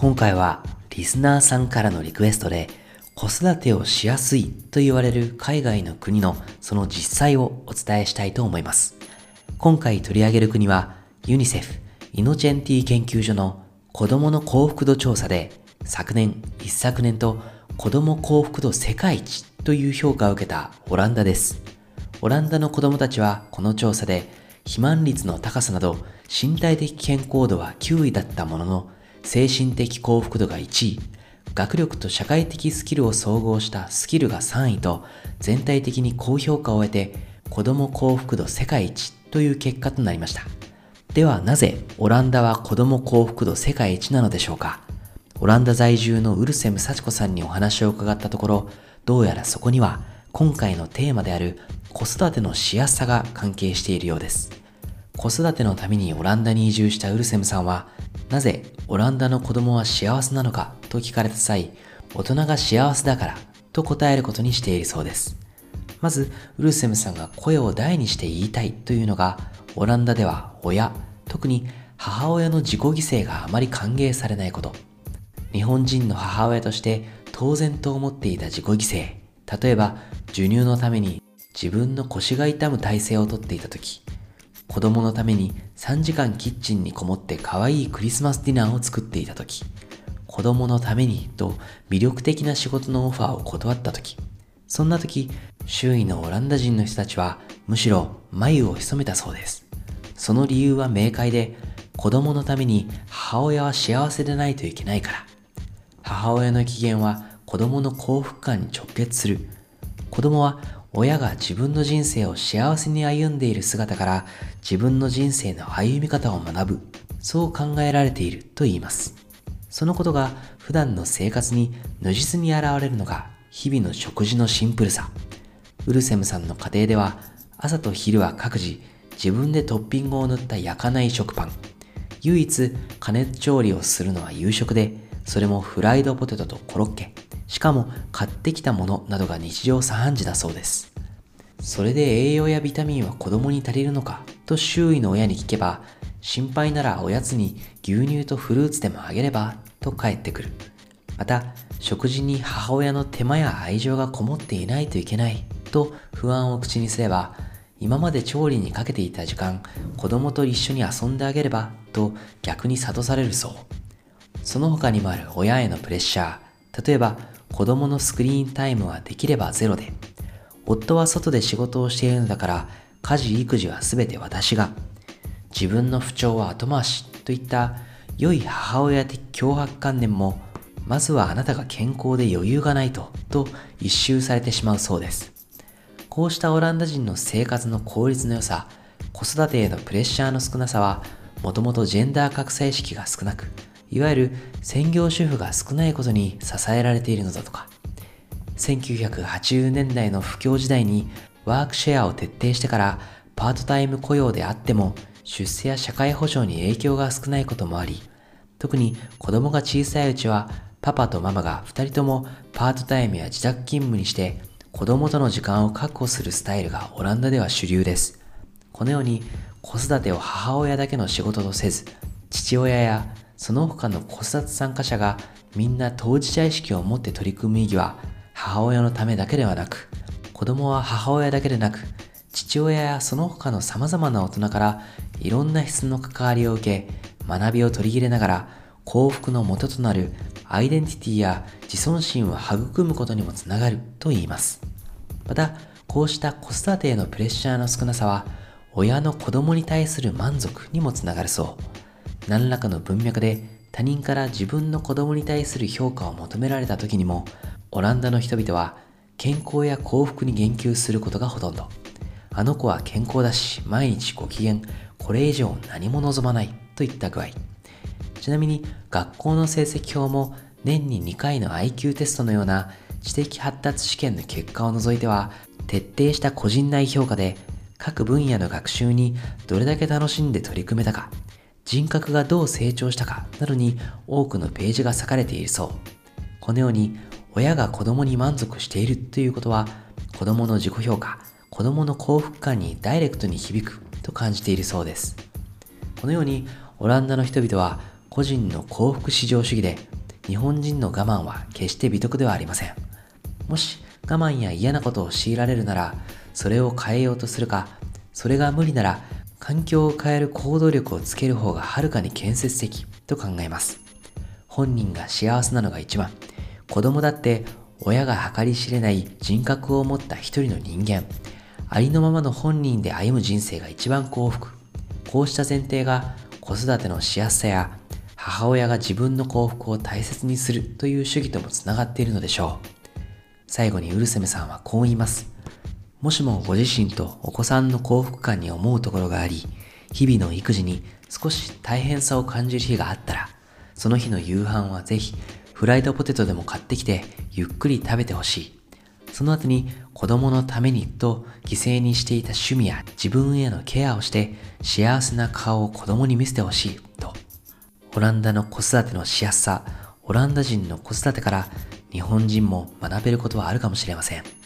今回はリスナーさんからのリクエストで子育てをしやすいと言われる海外の国のその実際をお伝えしたいと思います。今回取り上げる国はユニセフ・イノチェンティ研究所の子供の幸福度調査で昨年、一昨年と子供幸福度世界一という評価を受けたオランダです。オランダの子供たちはこの調査で肥満率の高さなど身体的健康度は9位だったものの精神的幸福度が1位、学力と社会的スキルを総合したスキルが3位と全体的に高評価を得て子供幸福度世界一という結果となりました。ではなぜオランダは子供幸福度世界一なのでしょうか？オランダ在住のウルセム幸子さんにお話を伺ったところ、どうやらそこには今回のテーマである子育てのしやすさが関係しているようです。子育てのためにオランダに移住したウルセムさんは、なぜオランダの子供は幸せなのか？と聞かれた際、大人が幸せだからと答えることにしているそうです。まず、ウルセムさんが声を大にして言いたいというのが、オランダでは親、特に母親の自己犠牲があまり歓迎されないこと。日本人の母親として当然と思っていた自己犠牲。例えば、授乳のために自分の腰が痛む体勢をとっていた時、子供のために3時間キッチンにこもって可愛いクリスマスディナーを作っていた時、子供のためにと魅力的な仕事のオファーを断った時、そんな時、周囲のオランダ人の人たちはむしろ眉を潜めたそうです。その理由は明快で、子供のために母親は幸せでないといけないから。母親の機嫌は子供の幸福感に直結する。子供は親が自分の人生を幸せに歩んでいる姿から自分の人生の歩み方を学ぶ。そう考えられていると言います。そのことが普段の生活に如実に現れるのが日々の食事のシンプルさ。ウルセムさんの家庭では朝と昼は各自自分でトッピングを塗った焼かない食パン。唯一加熱調理をするのは夕食で、それもフライドポテトとコロッケ。しかも買ってきたものなどが日常茶飯事だそうです。それで栄養やビタミンは子供に足りるのか？と周囲の親に聞けば、心配ならおやつに牛乳とフルーツでもあげれば？と返ってくる。また、食事に母親の手間や愛情がこもっていないといけない？と不安を口にすれば、今まで調理にかけていた時間、子供と一緒に遊んであげれば？と逆に諭されるそう。その他にもある親へのプレッシャー。例えば、子供のスクリーンタイムはできればゼロで、夫は外で仕事をしているのだから、家事育児は全て私が、自分の不調は後回しといった良い母親的脅迫観念も、まずはあなたが健康で余裕がないと、と一周されてしまうそうです。こうしたオランダ人の生活の効率の良さ、子育てへのプレッシャーの少なさは、もともとジェンダー格差意識が少なく、いわゆる専業主婦が少ないことに支えられているのだとか1980年代の不況時代にワークシェアを徹底してからパートタイム雇用であっても出世や社会保障に影響が少ないこともあり特に子供が小さいうちはパパとママが2人ともパートタイムや自宅勤務にして子供との時間を確保するスタイルがオランダでは主流です。このように子育てを母親だけの仕事とせず父親やその他の子育て参加者がみんな当事者意識を持って取り組む意義は母親のためだけではなく、子供は母親だけでなく、父親やその他の様々な大人からいろんな質の関わりを受け、学びを取り入れながら幸福の元となるアイデンティティや自尊心を育むことにもつながると言います。また、こうした子育てへのプレッシャーの少なさは、親の子供に対する満足にもつながるそう。何らかの文脈で他人から自分の子供に対する評価を求められた時にも、オランダの人々は健康や幸福に言及することがほとんど。あの子は健康だし、毎日ご機嫌、これ以上何も望まないといった具合。ちなみに学校の成績表も年に2回の IQ テストのような知的発達試験の結果を除いては徹底した個人内評価で各分野の学習にどれだけ楽しんで取り組めたか人格がどう成長したかなどに多くのページが割かれているそう。このように親が子供に満足しているということは子供の自己評価、子供の幸福感にダイレクトに響くと感じているそうです。このようにオランダの人々は個人の幸福至上主義で日本人の我慢は決して美徳ではありません。もし我慢や嫌なことを強いられるならそれを変えようとするかそれが無理なら環境を変える行動力をつける方がはるかに建設的と考えます。本人が幸せなのが一番。子供だって親が計り知れない人格を持った一人の人間。ありのままの本人で歩む人生が一番幸福。こうした前提が子育てのしやすさや母親が自分の幸福を大切にするという主義ともつながっているのでしょう。最後にウルセメさんはこう言います。もしもご自身とお子さんの幸福感に思うところがあり、日々の育児に少し大変さを感じる日があったら、その日の夕飯はぜひフライドポテトでも買ってきてゆっくり食べてほしい。その後に子供のためにと犠牲にしていた趣味や自分へのケアをして幸せな顔を子供に見せてほしいと。オランダの子育てのしやすさ、オランダ人の子育てから日本人も学べることはあるかもしれません。